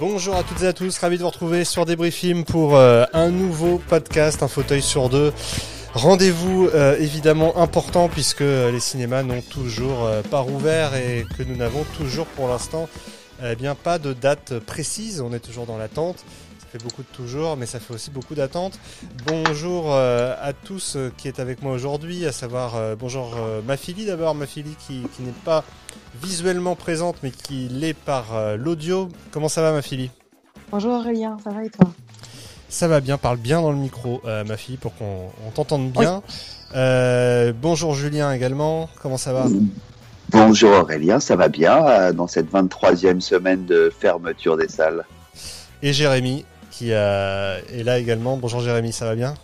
Bonjour à toutes et à tous, ravi de vous retrouver sur Débris Film pour euh, un nouveau podcast, un fauteuil sur deux. Rendez-vous euh, évidemment important puisque les cinémas n'ont toujours euh, pas rouvert et que nous n'avons toujours pour l'instant eh bien pas de date précise. On est toujours dans l'attente. Ça fait beaucoup de toujours, mais ça fait aussi beaucoup d'attente. Bonjour à tous qui est avec moi aujourd'hui, à savoir bonjour ma fille d'abord, ma fille qui, qui n'est pas visuellement présente mais qui l'est par l'audio. Comment ça va ma fille Bonjour Aurélien, ça va et toi? Ça va bien, parle bien dans le micro euh, ma fille pour qu'on t'entende bien. Euh, bonjour Julien également, comment ça va? Bonjour Aurélien, ça va bien euh, dans cette 23e semaine de fermeture des salles. Et Jérémy qui est là également. Bonjour Jérémy, ça va bien?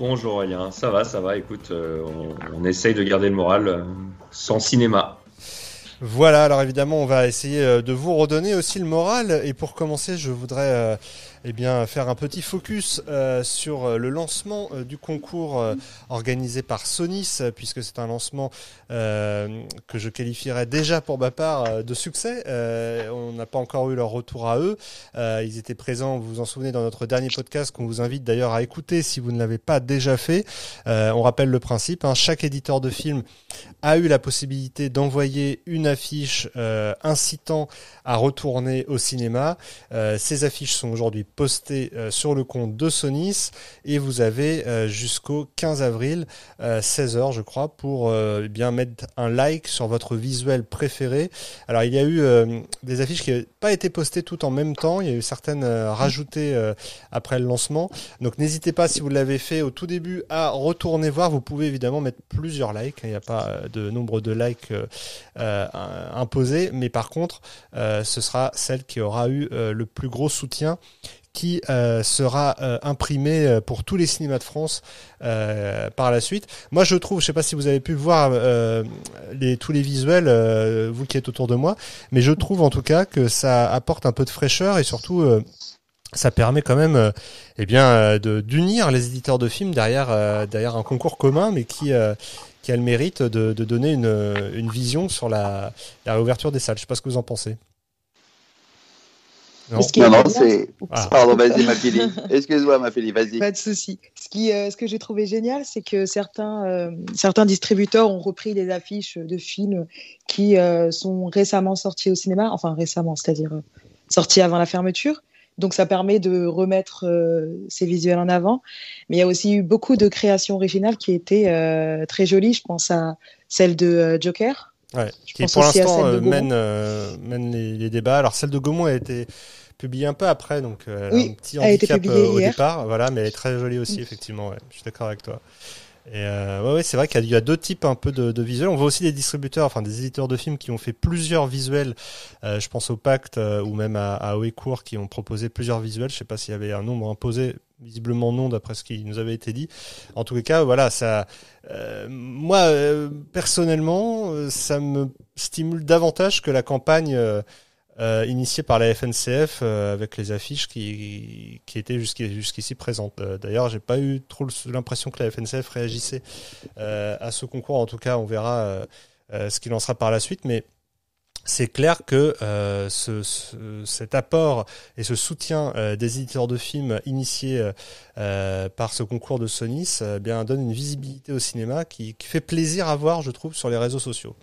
Bonjour Aurélien, ça va, ça va. Écoute, on, on, essaye de garder le moral sans cinéma. Voilà, alors évidemment, on va essayer euh, de vous redonner aussi le moral. Et pour commencer, je voudrais euh, eh bien, faire un petit focus euh, sur euh, le lancement euh, du concours organisé par Sonis, puisque c'est un lancement que je qualifierais déjà pour ma part de succès. on n'a pas encore eu leur retour à eux. ils étaient présents, vous vous en souvenez, dans notre dernier podcast qu'on vous invite d'ailleurs à écouter si vous ne l'avez pas déjà fait. on rappelle le principe, hein. chaque éditeur de film a eu la possibilité d'envoyer une affiche incitant à retourner au cinéma. ces affiches sont aujourd'hui posté euh, sur le compte de Sonis. Et vous avez euh, jusqu'au 15 avril 16h euh, je crois pour bien mettre un like sur votre visuel préféré. Alors il y a eu des affiches qui n'ont pas été postées toutes en même temps, il y a eu certaines rajoutées après le lancement. Donc n'hésitez pas si vous l'avez fait au tout début à retourner voir, vous pouvez évidemment mettre plusieurs likes, il n'y a pas de nombre de likes imposés, mais par contre ce sera celle qui aura eu le plus gros soutien qui euh, sera euh, imprimé euh, pour tous les cinémas de France par la suite. Moi, je trouve, je sais pas si vous avez pu voir les, tous les visuels, vous qui êtes autour de moi, mais je trouve en tout cas que ça apporte un peu de fraîcheur et surtout ça permet quand même eh bien de d'unir les éditeurs de films derrière derrière un concours commun mais qui qui a le mérite de, de donner une, une vision sur la, la réouverture des salles. Je sais pas ce que vous en pensez. Non, non, c'est. Ah. Pardon, vas-y, ma fille. Excuse-moi, ma fille, vas-y. Pas de souci. Ce, qui, euh, ce que j'ai trouvé génial, c'est que certains, euh, certains distributeurs ont repris des affiches de films qui euh, sont récemment sortis au cinéma, enfin récemment, c'est-à-dire sortis avant la fermeture. Donc ça permet de remettre ces visuels en avant. Mais il y a aussi eu beaucoup de créations originales qui étaient très jolies. Je pense à celle de Joker. Ouais, qui pour l'instant mène, mène les, les, débats. Alors celle de Gaumont a été publié un peu après, donc euh, un petit handicap euh, au départ, voilà, mais elle est très jolie aussi, effectivement. Ouais, je suis d'accord avec toi. Et euh, ouais, c'est vrai qu'il y, a deux types un peu de, de, visuels. On voit aussi des distributeurs, enfin des éditeurs de films qui ont fait plusieurs visuels. Euh, je pense au Pacte euh, ou même à, à Oecourt qui ont proposé plusieurs visuels. Je sais pas s'il y avait un nombre imposé, visiblement non d'après ce qui nous avait été dit. En tous les cas, voilà, ça. moi, personnellement, ça me stimule davantage que la campagne euh, initié par la FNCF euh, avec les affiches qui, qui étaient jusqu'ici présentes. Euh, D'ailleurs, j'ai pas eu trop l'impression que la FNCF réagissait euh, à ce concours. En tout cas, on verra ce qu'il en sera par la suite, mais c'est clair que ce, cet apport et ce soutien des éditeurs de films initiés par ce concours de Sonis bien donne une visibilité au cinéma qui, fait plaisir à voir, je trouve, sur les réseaux sociaux.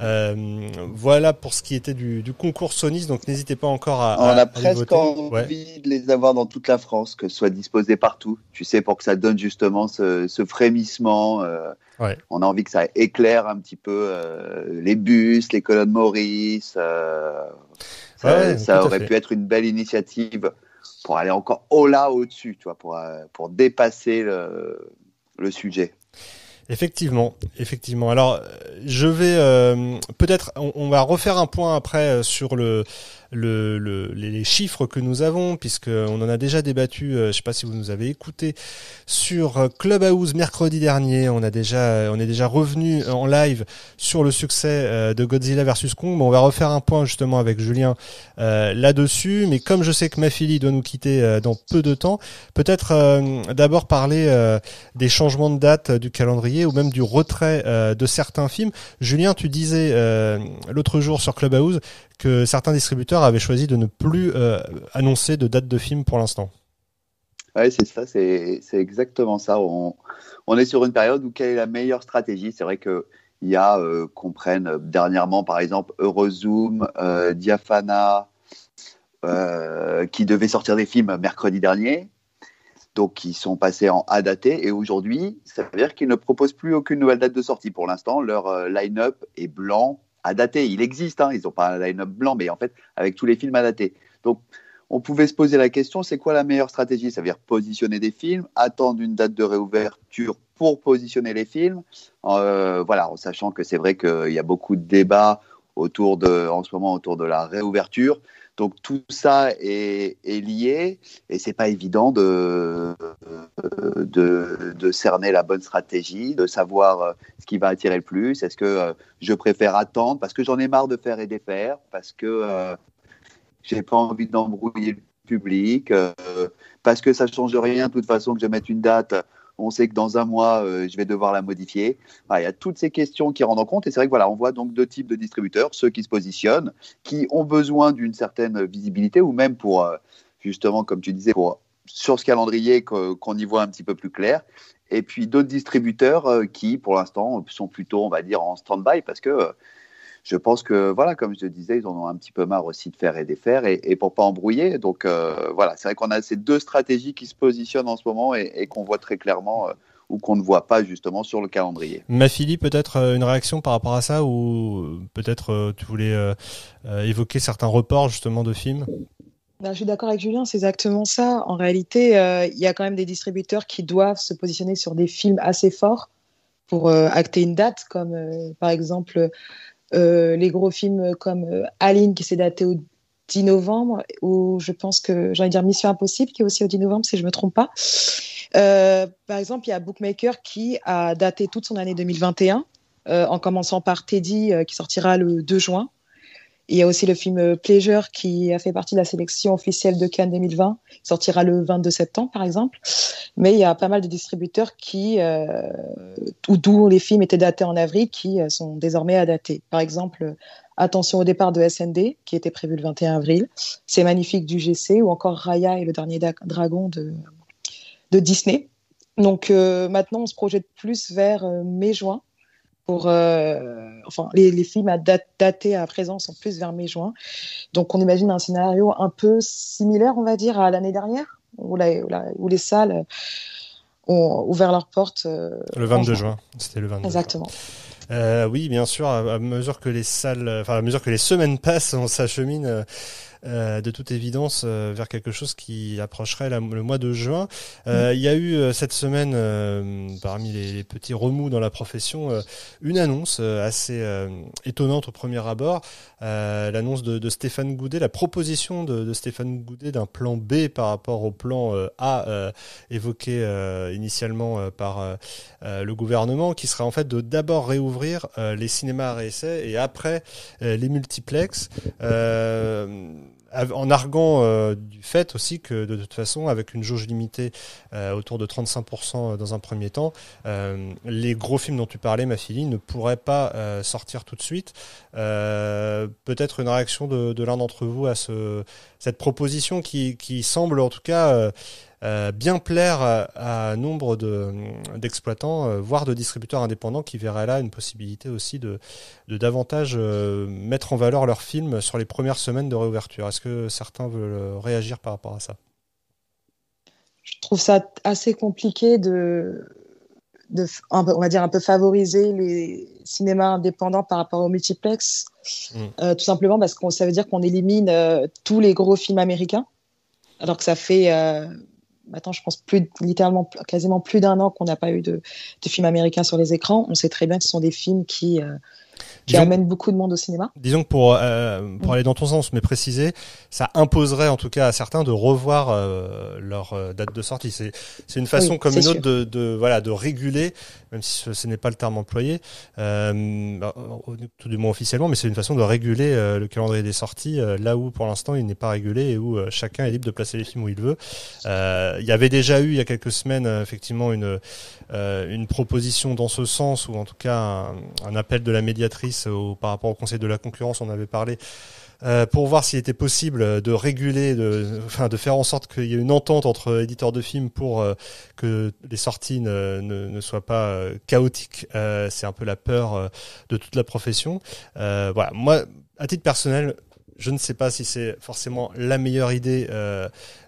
Euh, voilà pour ce qui était du, du concours Sonis, donc n'hésitez pas encore à. On a presque envie de les avoir dans toute la France, que ce soit disposé partout, tu sais, pour que ça donne justement ce, ce frémissement. Euh, ouais. On a envie que ça éclaire un petit peu euh, les bus, les colonnes Maurice. Ça, ouais, ça aurait pu être une belle initiative pour aller encore au-là, au-dessus, tu vois, pour, pour dépasser le, le sujet. Effectivement, effectivement. Alors, je vais euh, peut-être, on, on, va refaire un point après euh, sur le le, le, les chiffres que nous avons, puisqu'on en a déjà débattu, euh, je ne sais pas si vous nous avez écouté, sur euh, Clubhouse mercredi dernier. On, a déjà, euh, on est déjà revenu en live sur le succès de Godzilla versus Kong. Bon, on va refaire un point justement avec Julien là-dessus. Mais comme je sais que ma fille doit nous quitter dans peu de temps, peut-être d'abord parler des changements de date du calendrier ou même du retrait de certains films. Julien, tu disais l'autre jour sur Clubhouse que certains distributeurs avaient choisi de ne plus annoncer de date de film pour l'instant. Oui, c'est ça, c'est exactement ça. On, est sur une période où quelle est la meilleure stratégie? C'est vrai qu'il y a qu'on prenne dernièrement, par exemple, Eurozoom, Diafana, qui devaient sortir des films mercredi dernier donc qui sont passés en A daté. Et aujourd'hui, ça veut dire qu'ils ne proposent plus aucune nouvelle date de sortie. Pour l'instant, leur euh, line-up est blanc à daté. Il existe, hein, ils n'ont pas un line-up blanc, mais en fait, avec tous les films à daté. Donc, on pouvait se poser la question, c'est quoi la meilleure stratégie? Ça veut dire positionner des films, attendre une date de réouverture pour positionner les films. Euh, voilà, en sachant que c'est vrai qu'il y a beaucoup de débats autour en ce moment autour de la réouverture. Donc tout ça est, lié et c'est pas évident de, de, cerner la bonne stratégie, de savoir euh, ce qui va attirer le plus. Est-ce que euh, je préfère attendre? Parce que j'en ai marre de faire et défaire, parce que euh, j'ai pas envie d'embrouiller le public, parce que ça change rien de toute façon que je mette une date on sait que dans un mois, euh, je vais devoir la modifier. il y a toutes ces questions qui rendent en compte. Et c'est vrai que voilà, on voit donc deux types de distributeurs, ceux qui se positionnent, qui ont besoin d'une certaine visibilité, ou même pour, euh, justement, comme tu disais, pour, sur ce calendrier qu'on y voit un petit peu plus clair. Et puis d'autres distributeurs euh, qui, pour l'instant, sont plutôt, on va dire, en stand-by parce que je pense que, voilà, comme je te disais, ils en ont un petit peu marre aussi de faire et défaire et, et pour pas embrouiller. Donc, euh, voilà, c'est vrai qu'on a ces deux stratégies qui se positionnent en ce moment et, qu'on voit très clairement euh, ou qu'on ne voit pas justement sur le calendrier. Ma peut-être euh, une réaction par rapport à ça ou peut-être tu voulais évoquer certains reports justement de films? Ben, je suis d'accord avec Julien, c'est exactement ça. En réalité, il y a quand même des distributeurs qui doivent se positionner sur des films assez forts pour acter une date, comme par exemple les gros films comme euh, Aline qui s'est daté au 10 novembre, ou je pense que, j'allais dire Mission Impossible qui est aussi au 10 novembre si je ne me trompe pas. Euh, par exemple, il y a Bookmaker qui a daté toute son année 2021, en commençant par Teddy qui sortira le 2 juin. Il y a aussi le film euh, Pleasure qui a fait partie de la sélection officielle de Cannes 2020, qui sortira le 22 septembre par exemple. Mais il y a pas mal de distributeurs qui, euh, d'où les films étaient datés en avril, qui euh, sont désormais dater. Par exemple, Attention au départ de SND, qui était prévu le 21 avril. C'est magnifique du GC, ou encore Raya et le dernier dragon de, de Disney. Donc euh, maintenant, on se projette plus vers mai-juin pour euh, enfin les, les, films à date, datés à présent sont plus vers mai-juin. Donc on imagine un scénario un peu similaire, on va dire, à l'année dernière, où, la, où, les salles ont ouvert leurs portes. Euh, le 22 juin. c'était le 22. Exactement. Euh, oui, bien sûr. À, mesure que les salles, enfin à mesure que les semaines passent, on s'achemine euh, de toute évidence euh, vers quelque chose qui approcherait le mois de juin. Euh, il y a eu cette semaine, parmi les, petits remous dans la profession, une annonce assez étonnante au premier abord, l'annonce de, Stéphane Goudet, la proposition de, Stéphane Goudet d'un plan B par rapport au plan A évoqué initialement par le gouvernement, qui serait en fait de d'abord réouvrir les cinémas à réessai et après les multiplex en arguant euh, du fait aussi que de toute façon, avec une jauge limitée euh, autour de 35% dans un premier temps, euh, les gros films dont tu parlais, ma fille, ne pourraient pas sortir tout de suite. Peut-être une réaction de, l'un d'entre vous à ce, cette proposition qui, qui semble en tout cas euh, bien plaire à, un nombre d'exploitants, euh, voire de distributeurs indépendants qui verraient là une possibilité aussi de, de davantage euh, mettre en valeur leurs films sur les premières semaines de réouverture. Est-ce que certains veulent réagir par rapport à ça? Je trouve ça assez compliqué de, de, on va dire un peu favoriser les cinémas indépendants par rapport au multiplex, mm. tout simplement parce que ça veut dire qu'on élimine tous les gros films américains, alors que ça fait maintenant, je pense plus, littéralement, quasiment plus d'un an qu'on n'a pas eu de, de films américains sur les écrans. On sait très bien que ce sont des films qui, euh, qui amène beaucoup de monde au cinéma. Disons que pour euh, pour aller dans ton sens, mais préciser, ça imposerait en tout cas à certains de revoir euh, leur euh, date de sortie. C'est c'est une façon comme une autre de, de voilà de réguler, même si ce, n'est pas le terme employé, euh, bah, tout du moins officiellement, mais c'est une façon de réguler le calendrier des sorties là où pour l'instant il n'est pas régulé et où chacun est libre de placer les films où il veut. il y avait déjà eu il y a quelques semaines effectivement une une proposition dans ce sens ou en tout cas un, un appel de la médiatrice par rapport au Conseil de la concurrence, on avait parlé, euh, pour voir s'il était possible de réguler, de, enfin, de faire en sorte qu'il y ait une entente entre éditeurs de films pour euh, que les sorties ne, soient pas euh, chaotiques. c'est un peu la peur de toute la profession. moi, à titre personnel, je ne sais pas si c'est forcément la meilleure idée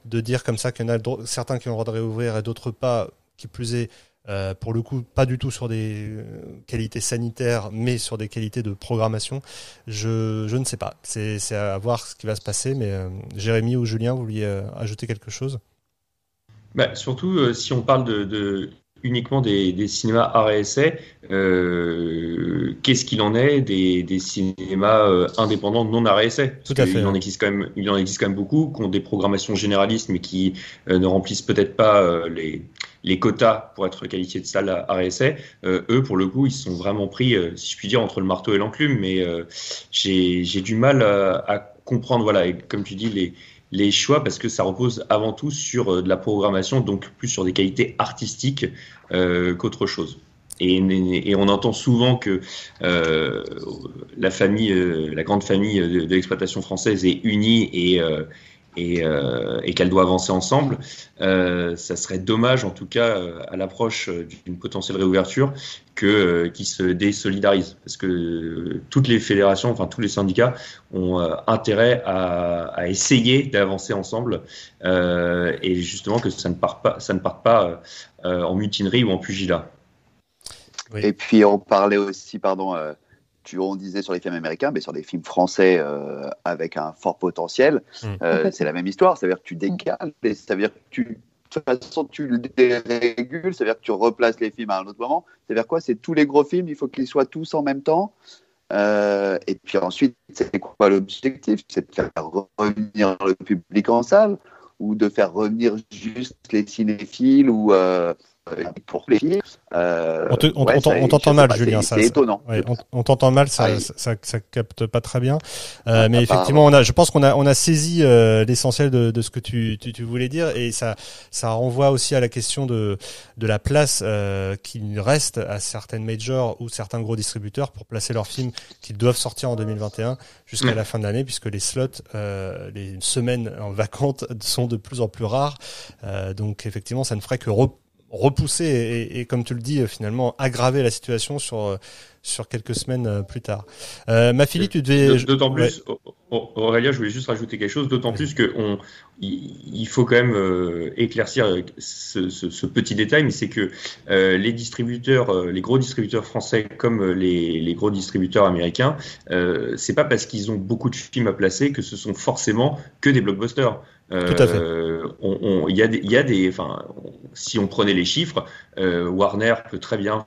de dire comme ça qu'il y en a certains qui ont le droit de réouvrir et d'autres pas, qui plus est euh, pour le coup, pas du tout sur des euh, qualités sanitaires, mais sur des qualités de programmation. Je, je ne sais pas. C'est à voir ce qui va se passer. Mais euh, Jérémy ou Julien, vous vouliez ajouter quelque chose? Bah, Surtout, si on parle de, uniquement des, des, cinémas art et essai, qu'est-ce qu'il en est des, des cinémas indépendants non art et essai? Tout à fait. Il en, existe quand même, il en existe quand même beaucoup qui ont des programmations généralistes mais qui ne remplissent peut-être pas les, les quotas pour être qualifiés de salle à essai, euh, eux, pour le coup, ils sont vraiment pris, euh, si je puis dire, entre le marteau et l'enclume. Mais euh, j'ai du mal à, comprendre, voilà, comme tu dis, les, choix parce que ça repose avant tout sur de la programmation, donc plus sur des qualités artistiques qu'autre chose. Et, on entend souvent que la famille, la grande famille de l'exploitation française est unie et, euh, et, qu'elle doit avancer ensemble. Euh, ça serait dommage, en tout cas, euh, à l'approche d'une potentielle réouverture, que qui se désolidarisent, parce que toutes les fédérations, enfin tous les syndicats, ont intérêt à, essayer d'avancer ensemble, et justement que ça ne parte pas, ça ne parte pas en mutinerie ou en pugilat. Et puis on parlait aussi, pardon on disait sur les films américains, mais sur des films français euh, avec un fort potentiel, mm. euh, c'est la même histoire. Ça veut dire que tu décales, et ça veut dire que tu, de toute façon, tu le dérégules, ça veut dire que tu replaces les films à un autre moment. Ça veut dire quoi? C'est tous les gros films, il faut qu'ils soient tous en même temps. Euh, et puis ensuite, c'est quoi l'objectif? C'est de faire revenir le public en salle ou de faire revenir juste les cinéphiles ou pour les filles. Euh, on t'entend mal, Julien. C'est étonnant. on, t'entend mal, ça, ah ça, ça, capte pas très bien. Euh, ah, mais effectivement, on a, je pense qu'on a, on a saisi euh, l'essentiel de, de, ce que tu, tu, tu, voulais dire, et ça, ça renvoie aussi à la question de, de la place euh, qu'il reste à certaines majors ou certains gros distributeurs pour placer leurs films qu'ils doivent sortir en 2021 jusqu'à mm. la fin de l'année, puisque les slots, euh, les semaines en vacances sont de plus en plus rares. donc effectivement, ça ne ferait que repousser et, et, comme tu le dis, finalement aggraver la situation sur euh, sur quelques semaines euh, plus tard. Euh, ma fille, tu devais. D'autant plus, Aurélia, je voulais juste rajouter quelque chose. D'autant plus que on, il faut quand même euh, éclaircir ce, ce, ce, petit détail, mais c'est que les distributeurs, les gros distributeurs français comme les, les gros distributeurs américains, c'est pas parce qu'ils ont beaucoup de films à placer que ce sont forcément que des blockbusters. Tout à fait. Il y, a des, y a des, enfin, si on prenait les chiffres, Warner peut très bien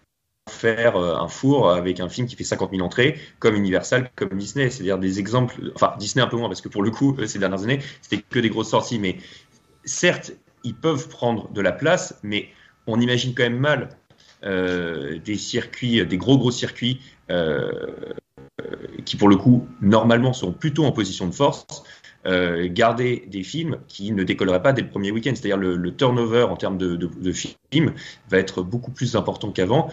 faire euh, un four avec un film qui fait 50 000 entrées, comme Universal, comme Disney. C'est-à-dire des exemples, enfin Disney un peu moins, parce que pour le coup, ces dernières années, c'était que des grosses sorties. Mais certes, ils peuvent prendre de la place, mais on imagine quand même mal euh, des circuits, des gros gros circuits euh, qui pour le coup normalement sont plutôt en position de force. garder des films qui ne décolleraient pas dès le premier week-end. C'est-à-dire le, turnover en termes de, de, de, films va être beaucoup plus important qu'avant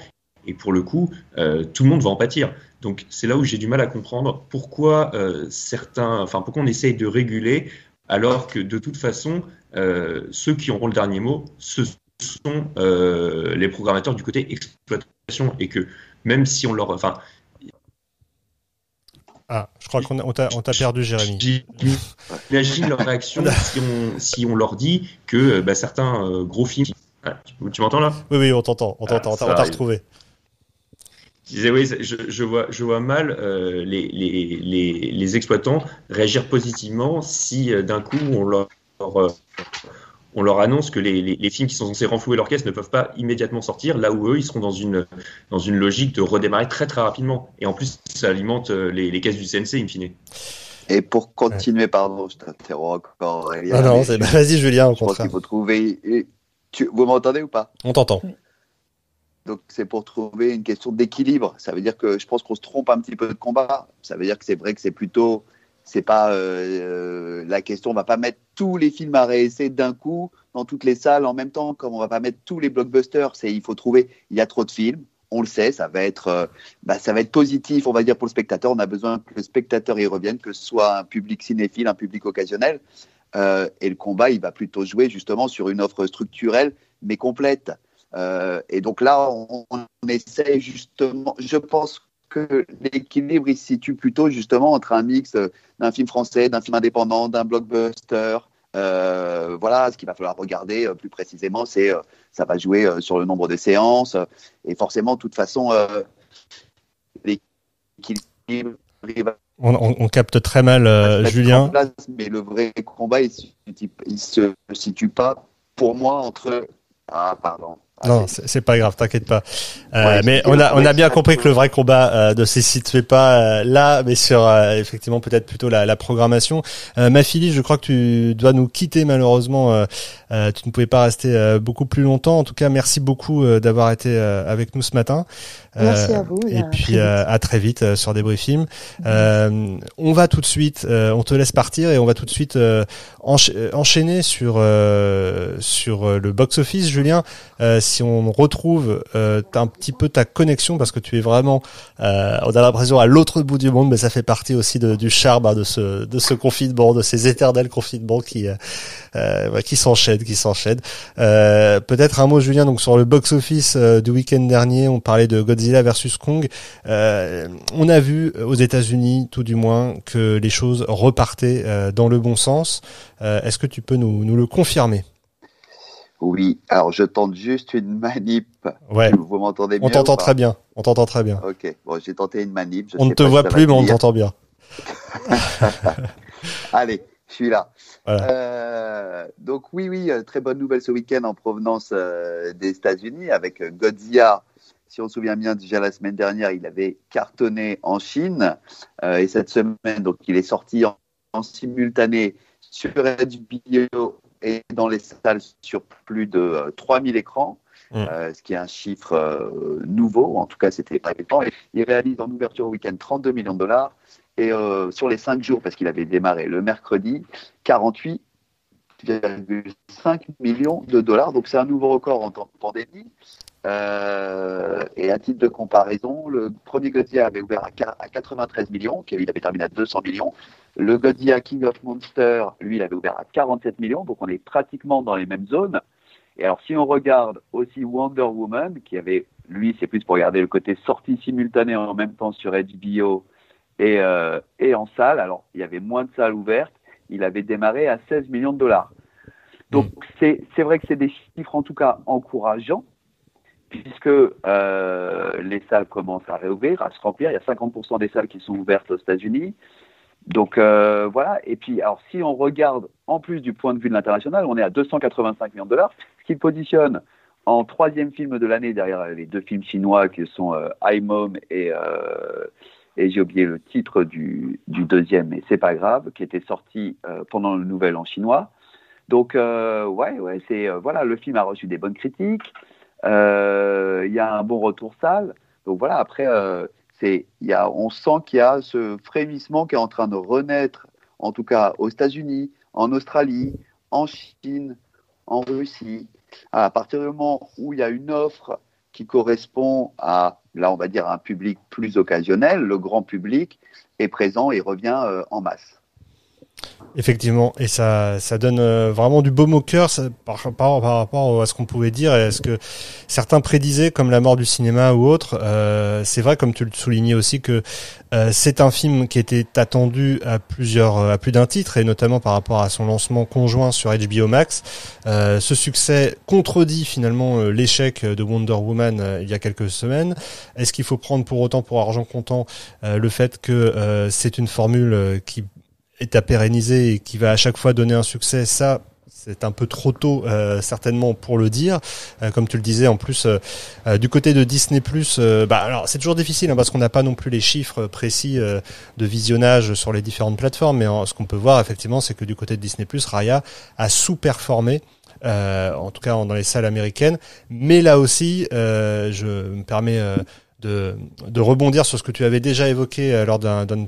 et pour le coup, euh, tout le monde va en pâtir. Donc c'est là où j'ai du mal à comprendre pourquoi euh, certains, enfin pourquoi on essaye de réguler alors que de toute façon, euh, ceux qui auront le dernier mot, ce sont les programmateurs du côté exploitation et que même si on leur, enfin ah, je crois qu'on t'a perdu, Jérémy. J'imagine leur réaction si, on, si on leur dit que bah, certains gros films. Ah, tu, m'entends là? Oui, oui, on t'entend. On t'entend. on t'a retrouvé. Je disais, oui, je, je, vois, je vois mal euh, les, les, les, les, exploitants réagir positivement si euh, d'un coup on leur, euh, on leur annonce que les, les, films qui sont censés renflouer leur caisse ne peuvent pas immédiatement sortir, là où eux, ils seront dans une, dans une logique de redémarrer très très rapidement. Et en plus, ça alimente les, les caisses du CNC, in fine. Et pour continuer, pardon, je t'interromps encore. ah non, bah, vas-y Julien, au je pense qu'il faut trouver... Tu... Vous m'entendez ou pas? On t'entend. Donc c'est pour trouver une question d'équilibre. Ça veut dire que je pense qu'on se trompe un petit peu de combat. Ça veut dire que c'est vrai que c'est plutôt, c'est pas euh, la question. On va pas mettre tous les films à réessayer d'un coup dans toutes les salles en même temps, comme on va pas mettre tous les blockbusters. C'est il faut trouver. Il y a trop de films. on le sait, ça va être, bah, ça va être positif, on va dire pour le spectateur. On a besoin que le spectateur y revienne, que ce soit un public cinéphile, un public occasionnel. et le combat, il va plutôt jouer justement sur une offre structurelle mais complète. Et donc là, on, on essaie justement, je pense que l'équilibre il se situe plutôt justement entre un mix d'un film français, d'un film indépendant, d'un blockbuster. Euh, voilà, ce qu'il va falloir regarder euh, plus précisément, c'est euh, ça va jouer sur le nombre de séances et forcément, de toute façon, l'équilibre. On, on, capte très mal, Julien. mais le vrai combat, il, il se situe pas pour moi entre ah pardon non, c'est pas grave, t'inquiète pas. Euh, mais on a on a bien compris que le vrai combat euh, ne se situait pas euh, là, mais sur euh, effectivement peut-être plutôt la, la programmation. ma fille, je crois que tu dois nous quitter malheureusement. tu ne pouvais pas rester beaucoup plus longtemps. En tout cas, merci beaucoup d'avoir été avec nous ce matin. Merci à vous. Et, puis à très vite sur des Film. on va tout de suite, on te laisse partir et on va tout de suite enchaîner sur sur le box office, Julien si on retrouve euh, un petit peu ta connexion, parce que tu es vraiment, euh, on a l'impression à l'autre bout du monde, mais ça fait partie aussi de, du charme hein, de ce de ce confinement, de ces éternels confinements qui euh, euh qui s'enchaînent, qui s'enchaînent. Euh, peut-être un mot, Julien, donc sur le box office du week-end dernier, on parlait de Godzilla versus Kong. on a vu aux États-Unis, tout du moins, que les choses repartaient dans le bon sens. Est-ce que tu peux nous, nous le confirmer? Oui, alors je tente juste une manip. Ouais. Vous m'entendez bien On t'entend très bien. On t'entend très bien. Ok, bon, j'ai tenté une manip. on ne te voit plus, mais on t'entend bien. Allez, je suis là. Euh, donc oui, oui, euh, très bonne nouvelle ce week-end en provenance euh, des États-Unis avec Godzilla. Si on se souvient bien, déjà la semaine dernière, il avait cartonné en Chine. et cette semaine, donc, il est sorti en, en simultané sur HBO et dans les salles sur plus de 3000 euh, écrans. Mm. Euh, ce qui est un chiffre euh, nouveau, en tout cas c'était pas évident. Il réalise en ouverture au week-end 32 millions de dollars et sur les 5 jours, parce qu'il avait démarré le mercredi, 48,5 millions de dollars. Donc c'est un nouveau record en temps de pandémie. et à titre de comparaison, le premier Godzilla avait ouvert à 93 millions, il avait terminé à 200 millions. Le Godzilla King of Monsters, lui, il avait ouvert à 47 millions, donc on est pratiquement dans les mêmes zones. Et alors, si on regarde aussi Wonder Woman, qui avait, lui, c'est plus pour regarder le côté sortie simultanée en même temps sur HBO et, euh, et en salle. Alors, il y avait moins de salles ouvertes. Il avait démarré à 16 millions de dollars. Donc, mm. c'est vrai que c'est des chiffres, en tout cas, encourageants, puisque euh, les salles commencent à réouvrir, à se remplir. Il y a 50% des salles qui sont ouvertes aux États-Unis. Donc euh, voilà, et puis alors si on regarde en plus du point de vue de l'international, on est à 285 millions de dollars, ce qui positionne en troisième film de l'année derrière les deux films chinois qui sont euh, I Mom et, euh, et j'ai oublié le titre du, du deuxième, mais c'est pas grave, qui était sorti euh, pendant le nouvel en chinois. Donc ouais, ouais, c'est voilà, le film a reçu des bonnes critiques, il y a un bon retour salle. Donc voilà, après on sent qu'il y a ce frémissement qui est en train de renaître, en tout cas aux États-Unis, en Australie, en Chine, en Russie. À partir du moment où il y a une offre qui correspond à, là, on va dire, un public plus occasionnel, le grand public est présent et revient euh, en masse. Effectivement, et ça, ça donne euh, vraiment du baume au cœur par, rapport à ce qu'on pouvait dire et à ce que certains prédisaient comme la mort du cinéma ou autre. Euh, c'est vrai, comme tu le soulignais aussi, que euh, c'est un film qui était attendu à plusieurs, à plus d'un titre et notamment par rapport à son lancement conjoint sur HBO Max. ce succès contredit finalement l'échec de Wonder Woman il y a quelques semaines. Est-ce qu'il faut prendre pour autant pour argent comptant le fait que c'est une formule qui est à pérenniser et qui va à chaque fois donner un succès, ça, c'est un peu trop tôt euh, certainement pour le dire. Euh, comme tu le disais, en plus euh, du côté de Disney bah alors c'est toujours difficile hein, parce qu'on n'a pas non plus les chiffres précis de visionnage sur les différentes plateformes, mais ce qu'on peut voir effectivement, c'est que du côté de Disney Raya a sous-performé. en tout cas dans les salles américaines, mais là aussi, je me permets de, de, rebondir sur ce que tu avais déjà évoqué euh, lors d'un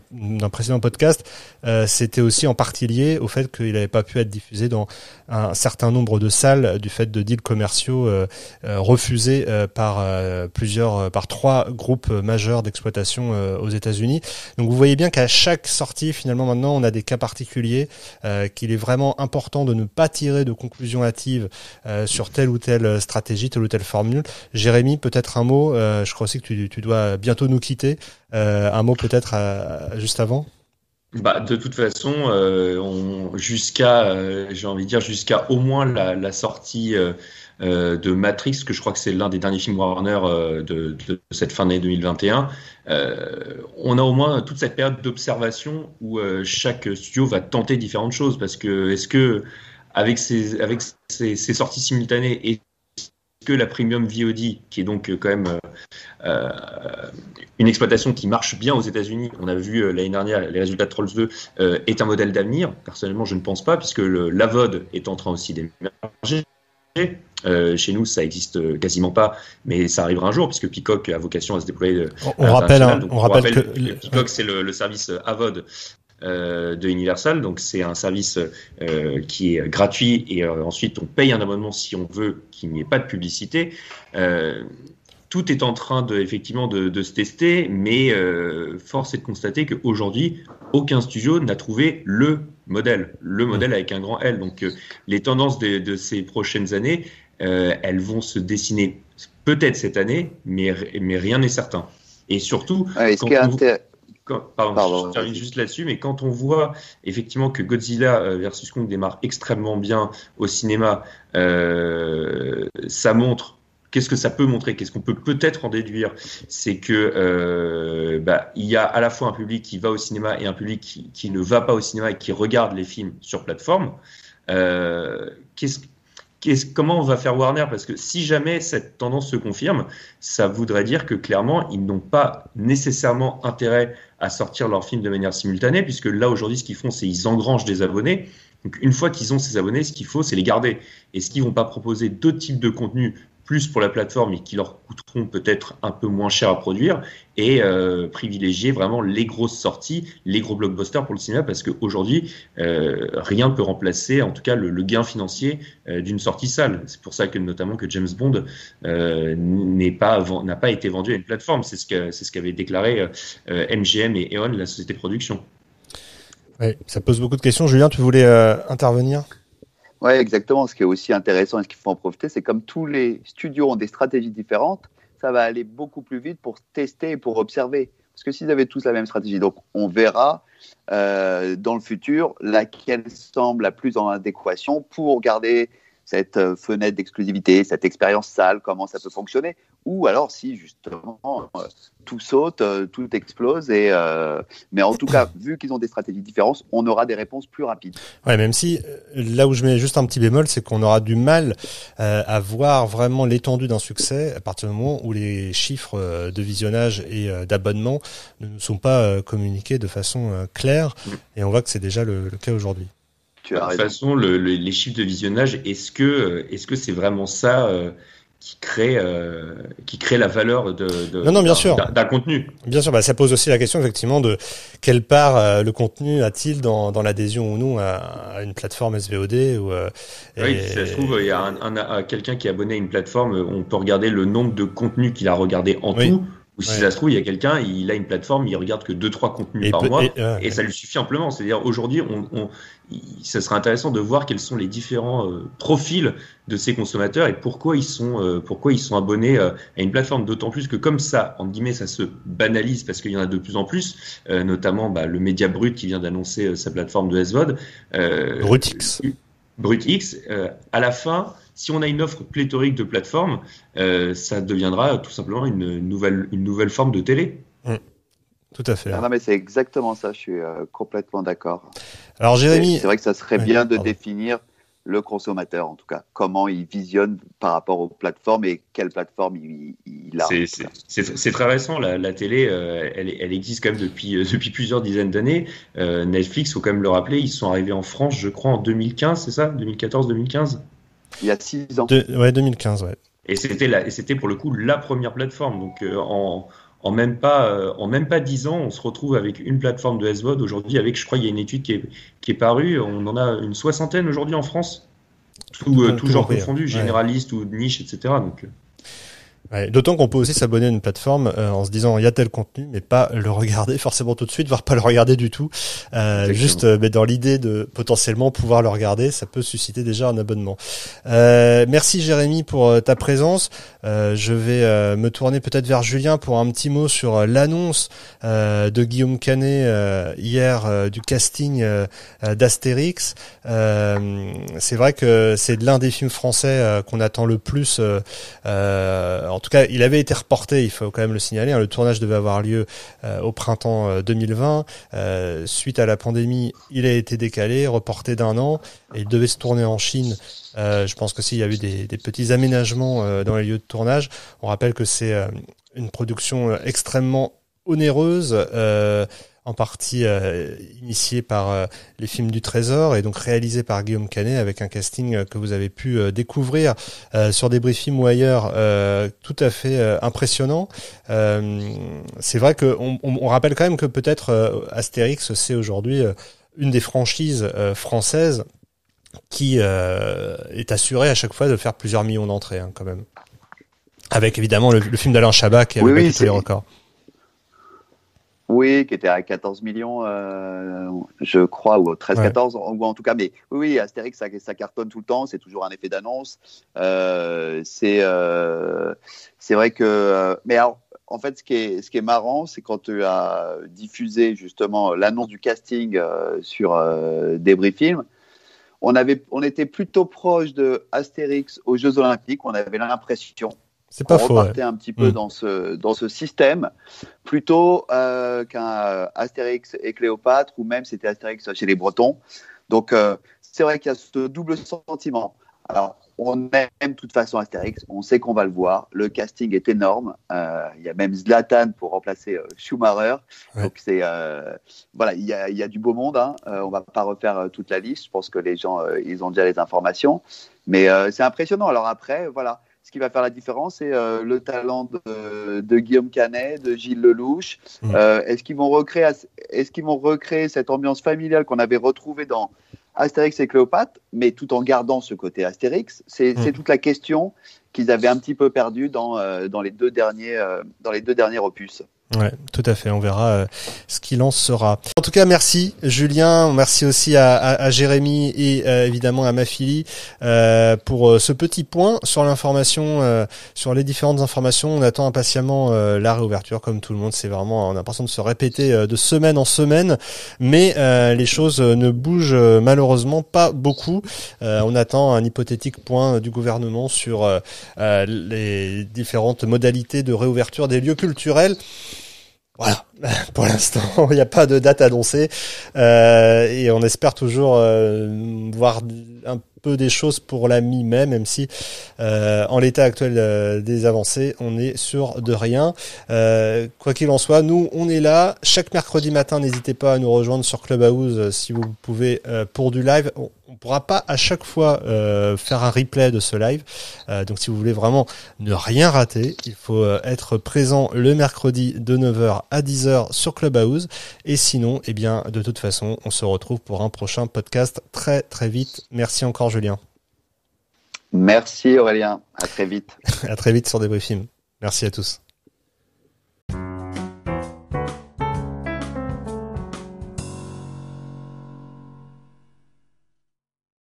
précédent podcast, euh, c'était aussi en partie lié au fait qu'il n'avait pas pu être diffusé dans un certain nombre de salles du fait de deals commerciaux euh, refusés par plusieurs, par trois groupes majeurs d'exploitation aux États-Unis. Donc vous voyez bien qu'à chaque sortie, finalement maintenant, on a des cas particuliers, qu'il est vraiment important de ne pas tirer de conclusions hâtives sur telle ou telle stratégie, telle ou telle formule. Jérémy, peut-être un mot. je crois aussi que tu tu, dois bientôt nous quitter. Euh, un mot peut-être euh, juste avant? Bah, de toute façon, euh, jusqu'à, j'ai envie de dire, jusqu'à au moins la, sortie de Matrix, que je crois que c'est l'un des derniers films Warner de, cette fin d'année 2021, on a au moins toute cette période d'observation où chaque studio va tenter différentes choses. Parce que, est-ce que, avec ces, avec sorties simultanées et que la Premium VOD, qui est donc euh, quand même euh, euh, une exploitation qui marche bien aux États-Unis, on a vu l'année dernière les résultats de Trolls 2, est un modèle d'avenir. Personnellement, je ne pense pas, puisque l'AVOD est en train aussi d'émerger. chez nous, ça existe quasiment pas, mais ça arrivera un jour puisque Peacock a vocation à se déployer. On, rappelle, on, rappelle, que Peacock, c'est le, le, service AVOD euh, de Universal. Donc c'est un service euh, qui est gratuit et euh, ensuite on paye un abonnement si on veut qu'il n'y ait pas de publicité. tout est en train de effectivement de, se tester, mais force est de constater qu'aujourd'hui aucun studio n'a trouvé le modèle, le modèle avec un grand L. Donc les tendances de, ces prochaines années, elles vont se dessiner peut-être cette année, mais, mais rien n'est certain. Et surtout, pardon, je termine juste là-dessus, mais quand on voit effectivement que Godzilla euh, versus Kong démarre extrêmement bien au cinéma, euh, ça montre qu'est-ce que ça peut montrer Qu'est-ce qu'on peut peut-être en déduire C'est que euh, bah, il y a à la fois un public qui va au cinéma et un public qui, qui, ne va pas au cinéma et qui regarde les films sur plateforme. Euh, qu'est-ce comment on va faire Warner? Parce que si jamais cette tendance se confirme, ça voudrait dire que clairement, ils n'ont pas nécessairement intérêt à sortir leurs films de manière simultanée, puisque là, aujourd'hui, ce qu'ils font, c'est ils engrangent des abonnés. Donc, une fois qu'ils ont ces abonnés, ce qu'il faut, c'est les garder. Et ce qu'ils vont pas proposer d'autres types de contenus plus pour la plateforme et qui leur coûteront peut-être un peu moins cher à produire et euh, privilégier vraiment les grosses sorties, les gros blockbusters pour le cinéma parce qu'aujourd'hui, euh, rien ne peut remplacer en tout cas le, gain financier euh, d'une sortie salle. C'est pour ça que notamment que James Bond euh, n'est pas n'a pas été vendu à une plateforme. C'est ce c'est ce qu'avait déclaré MGM et E.ON, la société de production. Ça pose beaucoup de questions. Julien, tu voulais intervenir? Oui, exactement. Ce qui est aussi intéressant et ce qu'il faut en profiter, c'est comme tous les studios ont des stratégies différentes, ça va aller beaucoup plus vite pour tester et pour observer. Parce que s'ils avaient tous la même stratégie, donc on verra euh, dans le futur laquelle semble la plus en adéquation pour garder cette euh, fenêtre d'exclusivité, cette expérience sale, comment ça peut fonctionner, ou alors si justement euh, tout saute, euh, tout explose. Et, mais en tout cas, vu qu'ils ont des stratégies différentes, on aura des réponses plus rapides. Ouais, même si là où je mets juste un petit bémol, c'est qu'on aura du mal à voir vraiment l'étendue d'un succès à partir du moment où les chiffres de visionnage et d'abonnement ne nous sont pas communiqués de façon claire. Et on voit que c'est déjà le cas aujourd'hui. De toute façon, les chiffres de visionnage, est-ce que euh, est-ce que c'est vraiment ça euh, qui crée euh, qui crée la valeur de, non, non, bien sûr. d'un contenu Bien sûr, bah, ça pose aussi la question effectivement de quelle part le contenu a-t-il dans, dans l'adhésion ou non à, une plateforme SVOD ou. oui, si ça se trouve, il y a un, quelqu'un qui est abonné à une plateforme, on peut regarder le nombre de contenus qu'il a regardé en tout. Ou si ça se trouve, il y a quelqu'un, il a une plateforme, il regarde que deux trois contenus par mois, et, ça lui suffit amplement. C'est-à-dire aujourd'hui, on, on, ça serait intéressant de voir quels sont les différents euh, profils de ces consommateurs et pourquoi ils sont, euh, pourquoi ils sont abonnés euh, à une plateforme. D'autant plus que comme ça, en guillemets, ça se banalise parce qu'il y en a de plus en plus, notamment bah, le Média Brut qui vient d'annoncer sa plateforme de SVOD. Brutix. BrutX. à la fin, si on a une offre pléthorique de plateformes, euh, ça deviendra tout simplement une nouvelle, une nouvelle forme de télé. Mmh. Tout à fait. Ah non, mais c'est exactement ça, je suis euh, complètement d'accord. Alors, Jérémy. C'est vrai que ça serait bien de définir le consommateur, en tout cas, comment il visionne par rapport aux plateformes et quelle plateforme il, a. C'est très récent, la, télé, euh, elle, elle, existe quand même depuis, depuis plusieurs dizaines d'années. Netflix, faut quand même le rappeler, ils sont arrivés en France, je crois, en 2015, c'est ça? 2014-2015 il y a six ans. ouais, 2015, ouais. Et c'était c'était pour le coup la première plateforme. Donc en, en même pas en même pas dix ans, on se retrouve avec une plateforme de SVOD aujourd'hui. Avec, je crois, il y a une étude qui est, qui est parue. On en a une soixantaine aujourd'hui en France, tout, tout, genre confondu, généraliste ou niche, etc. Donc D'autant qu'on peut aussi s'abonner à une plateforme euh, en se disant il y a tel contenu, mais pas le regarder forcément tout de suite, voire pas le regarder du tout. Euh, juste, euh, mais dans l'idée de potentiellement pouvoir le regarder, ça peut susciter déjà un abonnement. Euh, merci Jérémy pour ta présence. je vais me tourner peut-être vers Julien pour un petit mot sur l'annonce de Guillaume Canet hier du casting d'Astérix. c'est vrai que c'est l'un des films français qu'on attend le plus. En tout cas, il avait été reporté, il faut quand même le signaler. Hein. le tournage devait avoir lieu euh, au printemps 2020. Euh, euh, suite à la pandémie, il a été décalé, reporté d'un an, et il devait se tourner en Chine. je pense que s'il y a eu des petits aménagements dans les lieux de tournage. On rappelle que c'est une production extrêmement onéreuse en partie euh, initié par euh, les films du Trésor et donc réalisé par Guillaume Canet avec un casting euh, que vous avez pu découvrir sur des briefings ou ailleurs tout à fait impressionnant. c'est vrai qu'on on, rappelle quand même que peut-être Astérix c'est aujourd'hui une des franchises françaises qui est assurée à chaque fois de faire plusieurs millions d'entrées hein, quand même. Avec évidemment le, film d'Alain Chabat qui avait battu tous les records. Oui, qui était à 14 millions, euh, je crois, ou 13-14, ou en tout cas. Mais oui, Astérix, ça, ça cartonne tout le temps. C'est toujours un effet d'annonce. Euh, c'est euh, c'est vrai que. mais alors, en fait, ce qui est, ce qui est marrant, c'est quand tu as diffusé justement l'annonce du casting sur Débris Film, on, avait, on était plutôt proche de Astérix aux Jeux Olympiques. On avait l'impression c'est pas faux. Repartait un petit peu mm. dans ce dans ce système plutôt euh, qu'un euh, Astérix et Cléopâtre ou même c'était Astérix chez les Bretons. Donc euh, c'est vrai qu'il y a ce double sentiment. Alors on aime de toute façon Astérix, on sait qu'on va le voir. Le casting est énorme. Euh, il y a même Zlatan pour remplacer Schumacher. Donc c'est voilà, il y a, il y a du beau monde. Hein. on va pas refaire toute la liste. Je pense que les gens ils ont déjà les informations, mais c'est impressionnant. Alors après voilà ce qui va faire la différence, c'est euh, le talent de, Guillaume Canet, de Gilles Lelouch. Mm. Euh, est-ce qu'ils vont recréer, est-ce qu'ils vont recréer cette ambiance familiale qu'on avait retrouvée dans Astérix et Cléopâtre, mais tout en gardant ce côté Astérix? C'est mm. toute la question qu'ils avaient un petit peu perdue dans, euh, dans, les deux derniers, dans les deux derniers opus. Ouais, tout à fait. On verra euh, ce qu'il en sera. En tout cas, merci Julien. Merci aussi à, Jérémy et euh, évidemment à Mafili euh, pour ce petit point sur l'information, sur les différentes informations. On attend impatiemment la réouverture, comme tout le monde. C'est vraiment, on a l'impression de se répéter de semaine en semaine, mais les choses ne bougent malheureusement pas beaucoup. on attend un hypothétique point du gouvernement sur les différentes modalités de réouverture des lieux culturels. Voilà, pour l'instant, il n'y a pas de date annoncée euh, et on espère toujours euh, voir un peu des choses pour la mi-mai, même si euh, en l'état actuel euh, des avancées, on est sûr de rien. Euh, quoi qu'il en soit, nous, on est là chaque mercredi matin. N'hésitez pas à nous rejoindre sur Clubhouse si vous pouvez pour du live. Ne pourra pas à chaque fois faire un replay de ce live. donc si vous voulez vraiment ne rien rater, il faut être présent le mercredi de 9h à 10h sur Clubhouse. Et sinon, eh bien, de toute façon, on se retrouve pour un prochain podcast très très vite. Merci encore Julien. Merci Aurélien. À très vite. à très vite sur Débriefing. Merci à tous.